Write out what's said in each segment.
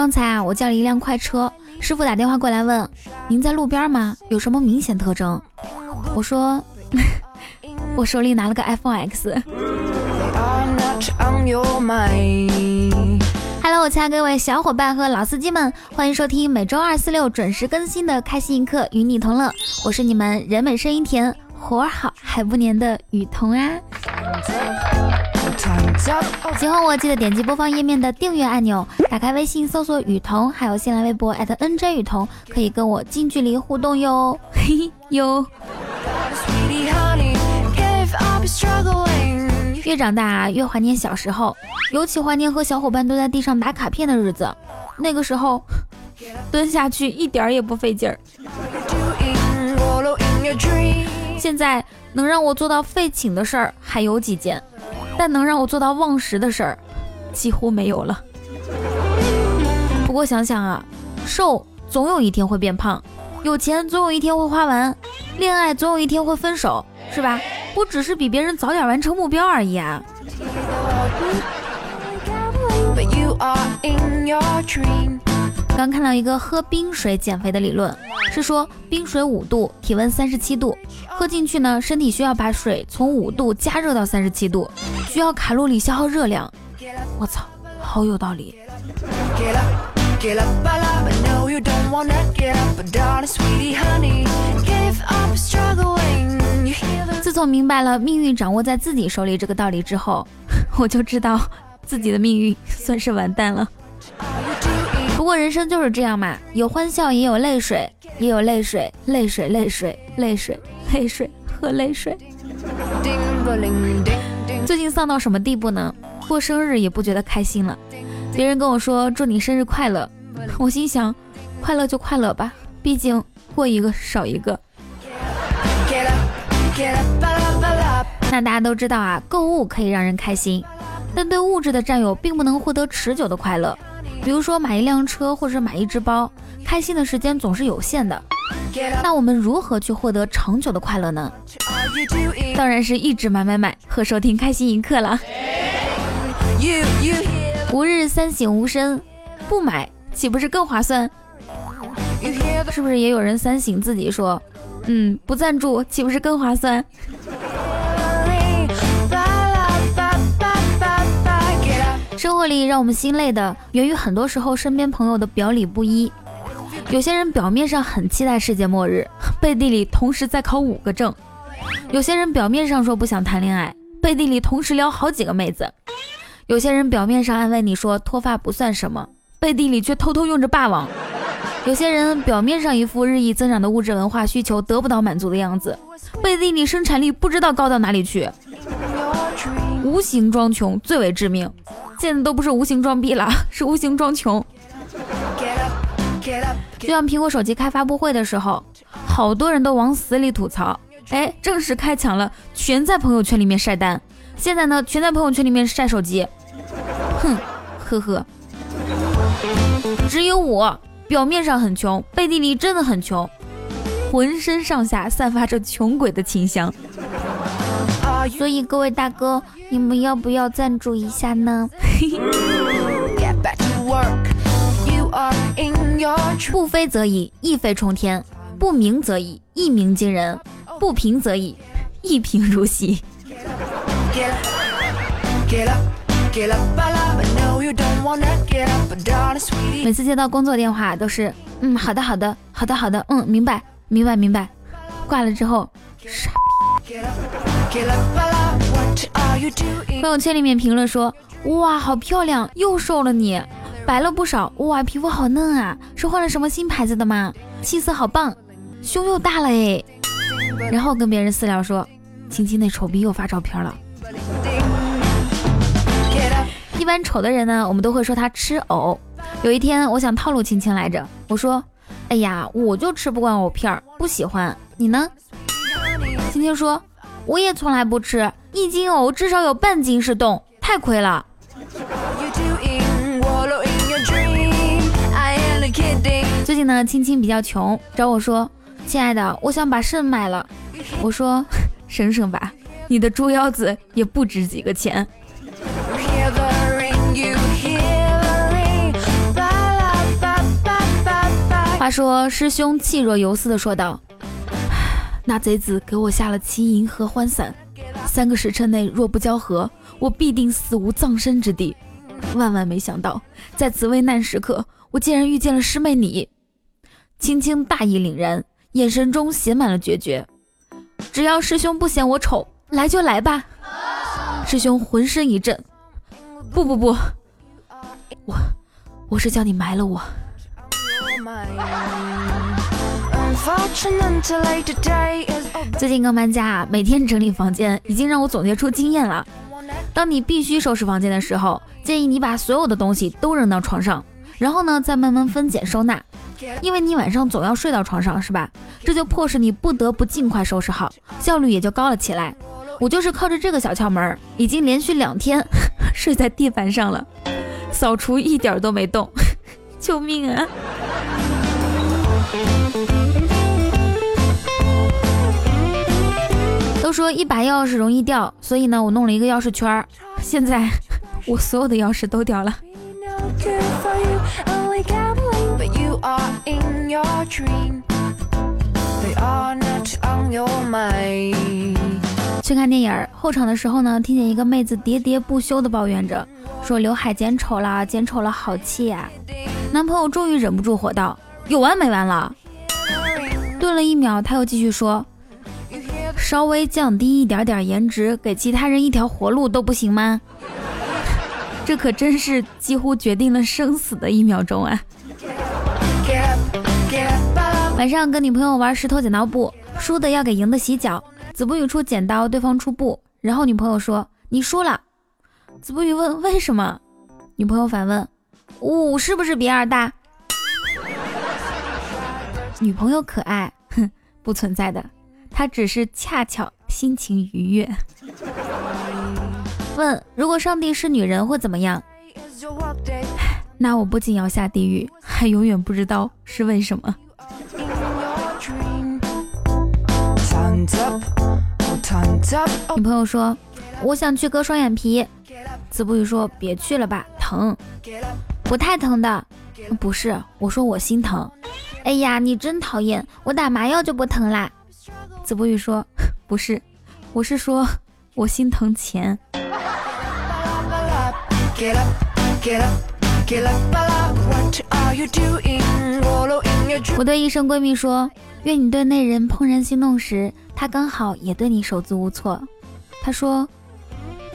刚才啊，我叫了一辆快车，师傅打电话过来问：“您在路边吗？有什么明显特征？”我说：“ 我手里拿了个 iPhone X。” Hello，我亲爱各位小伙伴和老司机们，欢迎收听每周二、四、六准时更新的开心一刻，与你同乐。我是你们人美声音甜、活好还不粘的雨桐啊。喜欢我记得点击播放页面的订阅按钮，打开微信搜索雨桐，还有新浪微博 @nj 雨桐，可以跟我近距离互动哟，嘿嘿哟。越长大越怀念小时候，尤其怀念和小伙伴蹲在地上打卡片的日子。那个时候，蹲下去一点也不费劲儿。现在能让我做到废寝的事儿还有几件，但能让我做到忘食的事儿几乎没有了。不过想想啊，瘦总有一天会变胖，有钱总有一天会花完，恋爱总有一天会分手，是吧？我只是比别人早点完成目标而已啊！刚看到一个喝冰水减肥的理论，是说冰水五度，体温三十七度，喝进去呢，身体需要把水从五度加热到三十七度，需要卡路里消耗热量。我操，好有道理！自从明白了命运掌握在自己手里这个道理之后，我就知道自己的命运算是完蛋了。不过人生就是这样嘛，有欢笑也有泪水，也有泪水，泪水，泪水，泪水，泪水和泪水。最近丧到什么地步呢？过生日也不觉得开心了。别人跟我说祝你生日快乐，我心想，快乐就快乐吧，毕竟过一个少一个。那大家都知道啊，购物可以让人开心，但对物质的占有并不能获得持久的快乐。比如说买一辆车或者买一只包，开心的时间总是有限的。那我们如何去获得长久的快乐呢？当然是一直买买买和收听开心一刻了。吾日三省吾身，不买岂不是更划算？是不是也有人三省自己说，嗯，不赞助岂不是更划算？生活里让我们心累的，源于很多时候身边朋友的表里不一。有些人表面上很期待世界末日，背地里同时在考五个证；有些人表面上说不想谈恋爱，背地里同时撩好几个妹子；有些人表面上安慰你说脱发不算什么，背地里却偷偷用着霸王；有些人表面上一副日益增长的物质文化需求得不到满足的样子，背地里生产力不知道高到哪里去。无形装穷最为致命。现在都不是无形装逼了，是无形装穷。就像苹果手机开发布会的时候，好多人都往死里吐槽。哎，正式开抢了，全在朋友圈里面晒单。现在呢，全在朋友圈里面晒手机。哼，呵呵。只有我表面上很穷，背地里真的很穷，浑身上下散发着穷鬼的清香。所以各位大哥，你们要不要赞助一下呢？不飞则已，一飞冲天；不鸣则已，一鸣惊人；不平则已，一平如洗。每次接到工作电话都是，嗯，好的，好的，好的，好的，嗯，明白，明白，明白。挂了之后，傻逼。朋友圈里面评论说：“哇，好漂亮，又瘦了你，白了不少。哇，皮肤好嫩啊，是换了什么新牌子的吗？气色好棒，胸又大了哎。”然后跟别人私聊说：“青青那丑逼又发照片了。”一般丑的人呢，我们都会说他吃藕。有一天，我想套路青青来着，我说：“哎呀，我就吃不惯藕片儿，不喜欢。你呢？”青青说：“我也从来不吃。”一斤藕至少有半斤是冻，太亏了。最近呢，青青比较穷，找我说：“亲爱的，我想把肾卖了。”我说：“ 省省吧，你的猪腰子也不值几个钱。”话说，师兄气若游丝的说道：“那贼子给我下了七银合欢散，三个时辰内若不交合，我必定死无葬身之地。万万没想到，在此危难时刻，我竟然遇见了师妹你。”青青大义凛然，眼神中写满了决绝。只要师兄不嫌我丑，来就来吧。师兄浑身一震，不不不，我我是叫你埋了我。最近刚搬家啊，每天整理房间已经让我总结出经验了。当你必须收拾房间的时候，建议你把所有的东西都扔到床上，然后呢再慢慢分拣收纳。因为你晚上总要睡到床上，是吧？这就迫使你不得不尽快收拾好，效率也就高了起来。我就是靠着这个小窍门，已经连续两天 睡在地板上了，扫除一点都没动，救命啊！都说一把钥匙容易掉，所以呢，我弄了一个钥匙圈儿现在 我所有的钥匙都掉了。去看电影后场的时候呢，听见一个妹子喋喋不休的抱怨着，说刘海剪丑了，剪丑了好气呀。男朋友终于忍不住火道：“有完没完了？”顿了一秒，他又继续说：“稍微降低一点点颜值，给其他人一条活路都不行吗？” 这可真是几乎决定了生死的一秒钟啊！晚上跟女朋友玩石头剪刀布，输的要给赢的洗脚。子不语出剪刀，对方出布，然后女朋友说你输了。子不语问为什么，女朋友反问五是不是比二大？女朋友可爱，哼，不存在的，他只是恰巧心情愉悦。问如果上帝是女人会怎么样？那我不仅要下地狱，还永远不知道是为什么。女朋友说：“我想去割双眼皮。”子不语说：“别去了吧，疼，不太疼的。”不是，我说我心疼。哎呀，你真讨厌，我打麻药就不疼啦。子不语说：“不是，我是说我心疼钱。”我对医生闺蜜说：“愿你对那人怦然心动时，他刚好也对你手足无措。”她说：“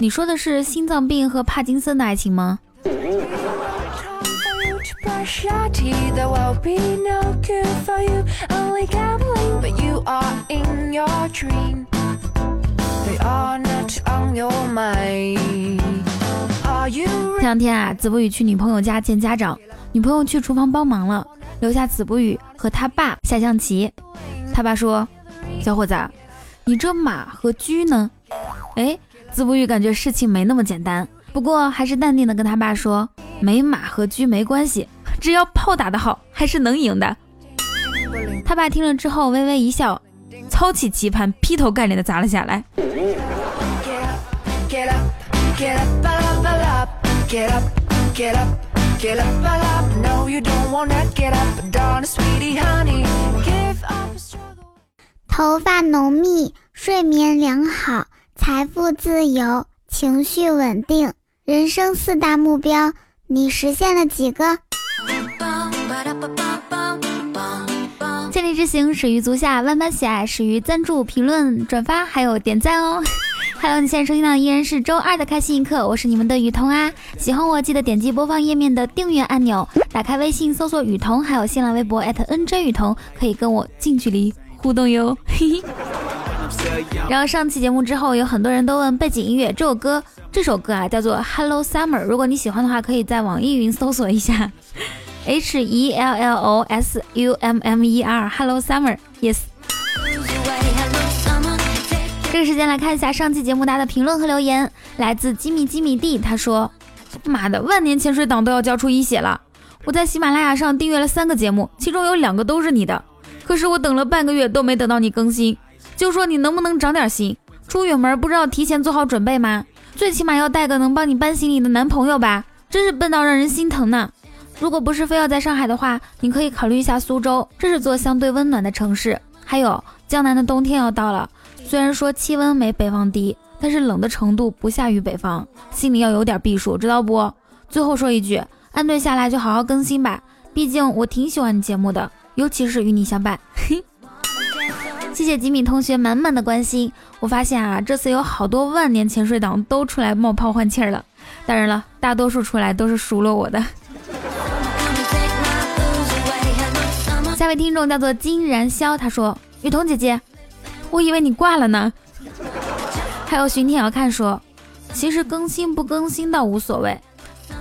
你说的是心脏病和帕金森的爱情吗？”前两天啊，子不语去女朋友家见家长，女朋友去厨房帮忙了，留下子不语和他爸下象棋。他爸说：“小伙子，你这马和车呢？”哎，子不语感觉事情没那么简单，不过还是淡定的跟他爸说：“没马和车没关系，只要炮打得好，还是能赢的。”他爸听了之后微微一笑，操起棋盘劈头盖脸的砸了下来。头发浓密，睡眠良好，财富自由，情绪稳定，人生四大目标，你实现了几个？之行，始于足下，万般喜爱始于赞助、评论、转发，还有点赞哦。还有你现在收听到依然是周二的开心一刻，我是你们的雨桐啊。喜欢我记得点击播放页面的订阅按钮，打开微信搜索雨桐，还有新浪微博 @nj 雨桐，可以跟我近距离互动哟。嘿嘿。然后上期节目之后，有很多人都问背景音乐这首歌，这首歌啊叫做 Hello Summer。如果你喜欢的话，可以在网易云搜索一下 H E L L O S U M M E R Hello Summer，Yes。这个时间来看一下上期节目大家的评论和留言，来自吉米吉米蒂，他说：“妈的，万年潜水党都要交出一血了！我在喜马拉雅上订阅了三个节目，其中有两个都是你的，可是我等了半个月都没等到你更新，就说你能不能长点心？出远门不知道提前做好准备吗？最起码要带个能帮你搬行李的男朋友吧？真是笨到让人心疼呢！如果不是非要在上海的话，你可以考虑一下苏州，这是座相对温暖的城市。还有江南的冬天要到了，虽然说气温没北方低，但是冷的程度不下于北方，心里要有点避数，知道不？最后说一句，安顿下来就好好更新吧，毕竟我挺喜欢你节目的，尤其是与你相伴。嘿 谢谢吉米同学满满的关心。我发现啊，这次有好多万年潜水党都出来冒泡换气了。当然了，大多数出来都是数落我的。下位听众叫做金然霄，他说：“雨桐姐姐，我以为你挂了呢。”还有巡天要看说：“其实更新不更新倒无所谓，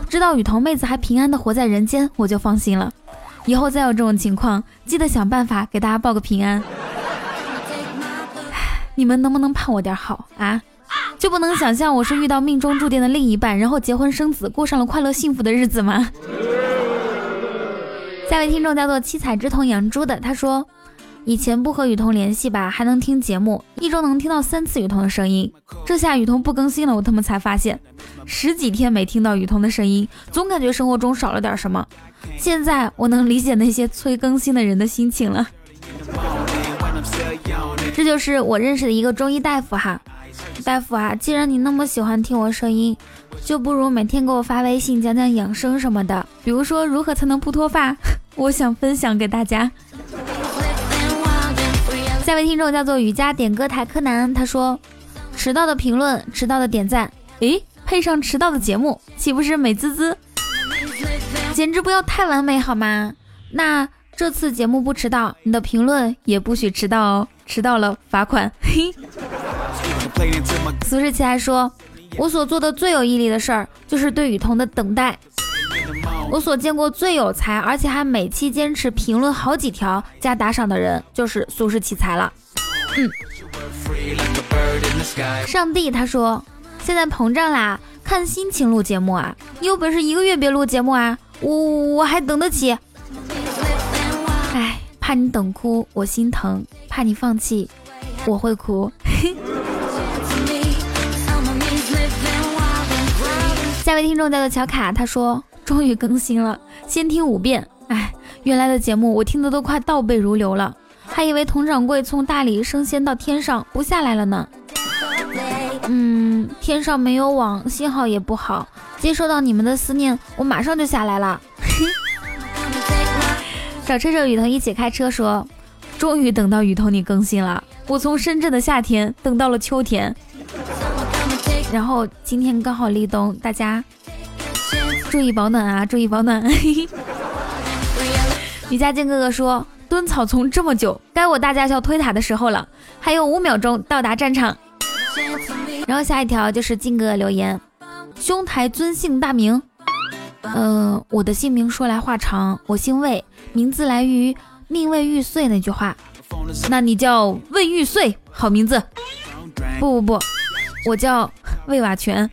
知道雨桐妹子还平安的活在人间，我就放心了。以后再有这种情况，记得想办法给大家报个平安。你们能不能盼我点好啊？”就不能想象我是遇到命中注定的另一半，然后结婚生子，过上了快乐幸福的日子吗？下位听众叫做七彩之瞳养猪的，他说：“以前不和雨桐联系吧，还能听节目，一周能听到三次雨桐的声音。这下雨桐不更新了，我他妈才发现，十几天没听到雨桐的声音，总感觉生活中少了点什么。现在我能理解那些催更新的人的心情了。这就是我认识的一个中医大夫哈。”大夫啊，既然你那么喜欢听我声音，就不如每天给我发微信讲讲养生什么的，比如说如何才能不脱发，我想分享给大家。下位听众叫做雨佳点歌台柯南，他说：迟到的评论，迟到的点赞，诶，配上迟到的节目，岂不是美滋滋？简直不要太完美好吗？那这次节目不迟到，你的评论也不许迟到哦，迟到了罚款。嘿。苏世奇还说：“我所做的最有毅力的事儿，就是对雨桐的等待。我所见过最有才，而且还每期坚持评论好几条加打赏的人，就是苏轼奇才了。”嗯。上帝他说：“现在膨胀啦，看心情录节目啊！你有本事一个月别录节目啊！我我还等得起。哎，怕你等哭，我心疼；怕你放弃，我会哭。”下位听众叫做乔卡，他说终于更新了，先听五遍。哎，原来的节目我听的都快倒背如流了，还以为佟掌柜从大理升仙到天上不下来了呢。嗯，天上没有网，信号也不好，接收到你们的思念，我马上就下来了。找车车雨桐一起开车说，终于等到雨桐你更新了，我从深圳的夏天等到了秋天。然后今天刚好立冬，大家注意保暖啊！注意保暖。瑜伽健哥哥说：“蹲草丛这么久，该我大驾校推塔的时候了，还有五秒钟到达战场。”然后下一条就是靖哥留言：“兄台尊姓大名？”嗯，我的姓名说来话长，我姓魏，名字来于“命为玉碎”那句话。那你叫魏玉碎，好名字。不不不，我叫。魏瓦全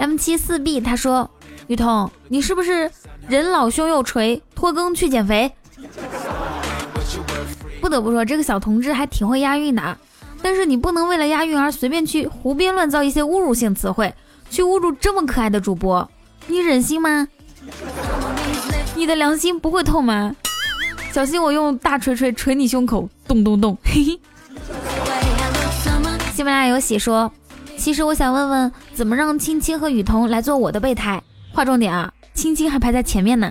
，M 七四 B，他说：“雨桐，你是不是人老胸又垂，拖更去减肥？”不得不说，这个小同志还挺会押韵的。但是你不能为了押韵而随便去胡编乱造一些侮辱性词汇，去侮辱这么可爱的主播，你忍心吗？你的良心不会痛吗？小心我用大锤锤锤你胸口，咚咚咚，嘿嘿。喜马拉雅有喜说，其实我想问问，怎么让青青和雨桐来做我的备胎？划重点啊，青青还排在前面呢。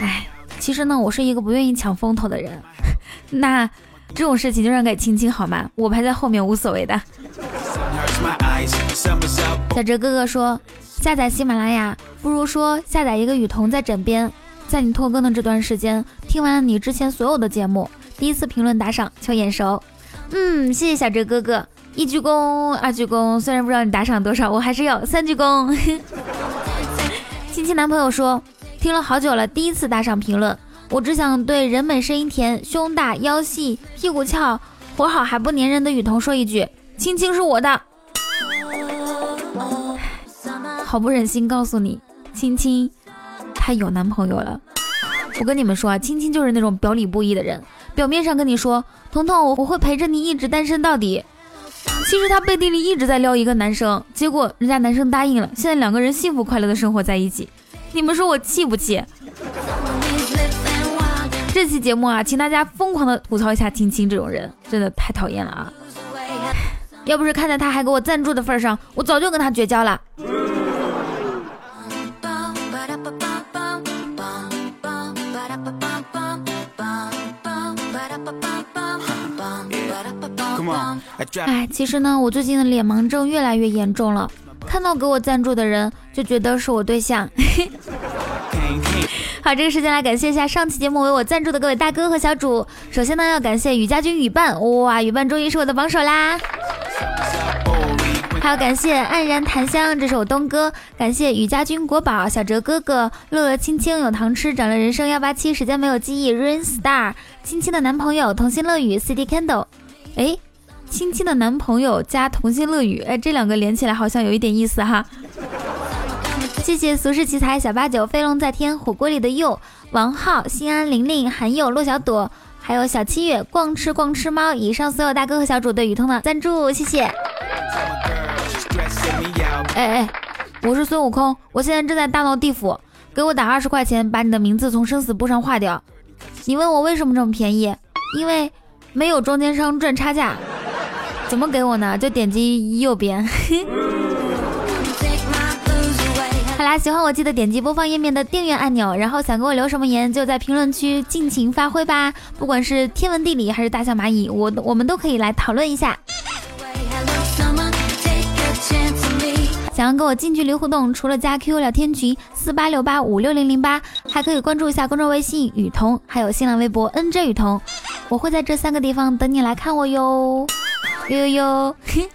哎，其实呢，我是一个不愿意抢风头的人。那这种事情就让给青青好吗？我排在后面无所谓的。小哲哥哥说，下载喜马拉雅不如说下载一个雨桐在枕边，在你拖更的这段时间，听完了你之前所有的节目，第一次评论打赏求眼熟。嗯，谢谢小哲哥哥，一鞠躬，二鞠躬。虽然不知道你打赏多少，我还是要三鞠躬。亲亲男朋友说，听了好久了，第一次打赏评论。我只想对人美声音甜、胸大腰细、屁股翘、活好还不粘人的雨桐说一句：青青是我的。好不忍心告诉你，青青她有男朋友了。我跟你们说啊，青青就是那种表里不一的人。表面上跟你说，彤彤，我我会陪着你一直单身到底，其实他背地里一直在撩一个男生，结果人家男生答应了，现在两个人幸福快乐的生活在一起。你们说我气不气？这期节目啊，请大家疯狂的吐槽一下青青这种人，真的太讨厌了啊！要不是看在他还给我赞助的份上，我早就跟他绝交了。哎，其实呢，我最近的脸盲症越来越严重了，看到给我赞助的人就觉得是我对象。好，这个时间来感谢一下上期节目为我赞助的各位大哥和小主。首先呢，要感谢雨家军雨伴，哇，雨伴终于是我的榜首啦！还要感谢黯然檀香，这是我东哥。感谢雨家军国宝小哲哥哥，乐乐青青有糖吃，长了人生幺八七，时间没有记忆，Rain Star，青青的男朋友童心乐语，CD Candle，哎，青青的男朋友加童心乐语，哎，这两个连起来好像有一点意思哈。谢谢俗世奇才小八九飞龙在天火锅里的佑王浩心安玲玲韩佑洛小朵，还有小七月逛吃逛吃猫，以上所有大哥和小主对雨通的赞助，谢谢。哎哎，我是孙悟空，我现在正在大闹地府，给我打二十块钱，把你的名字从生死簿上划掉。你问我为什么这么便宜？因为没有中间商赚差价。怎么给我呢？就点击右边。好啦，喜欢我记得点击播放页面的订阅按钮，然后想给我留什么言，就在评论区尽情发挥吧。不管是天文地理还是大象蚂蚁，我我们都可以来讨论一下。想要跟我近距离互动，除了加 QQ 聊天群四八六八五六零零八，还可以关注一下公众微信雨桐，还有新浪微博 NJ 雨桐，我会在这三个地方等你来看我哟，呦呦呦。嘿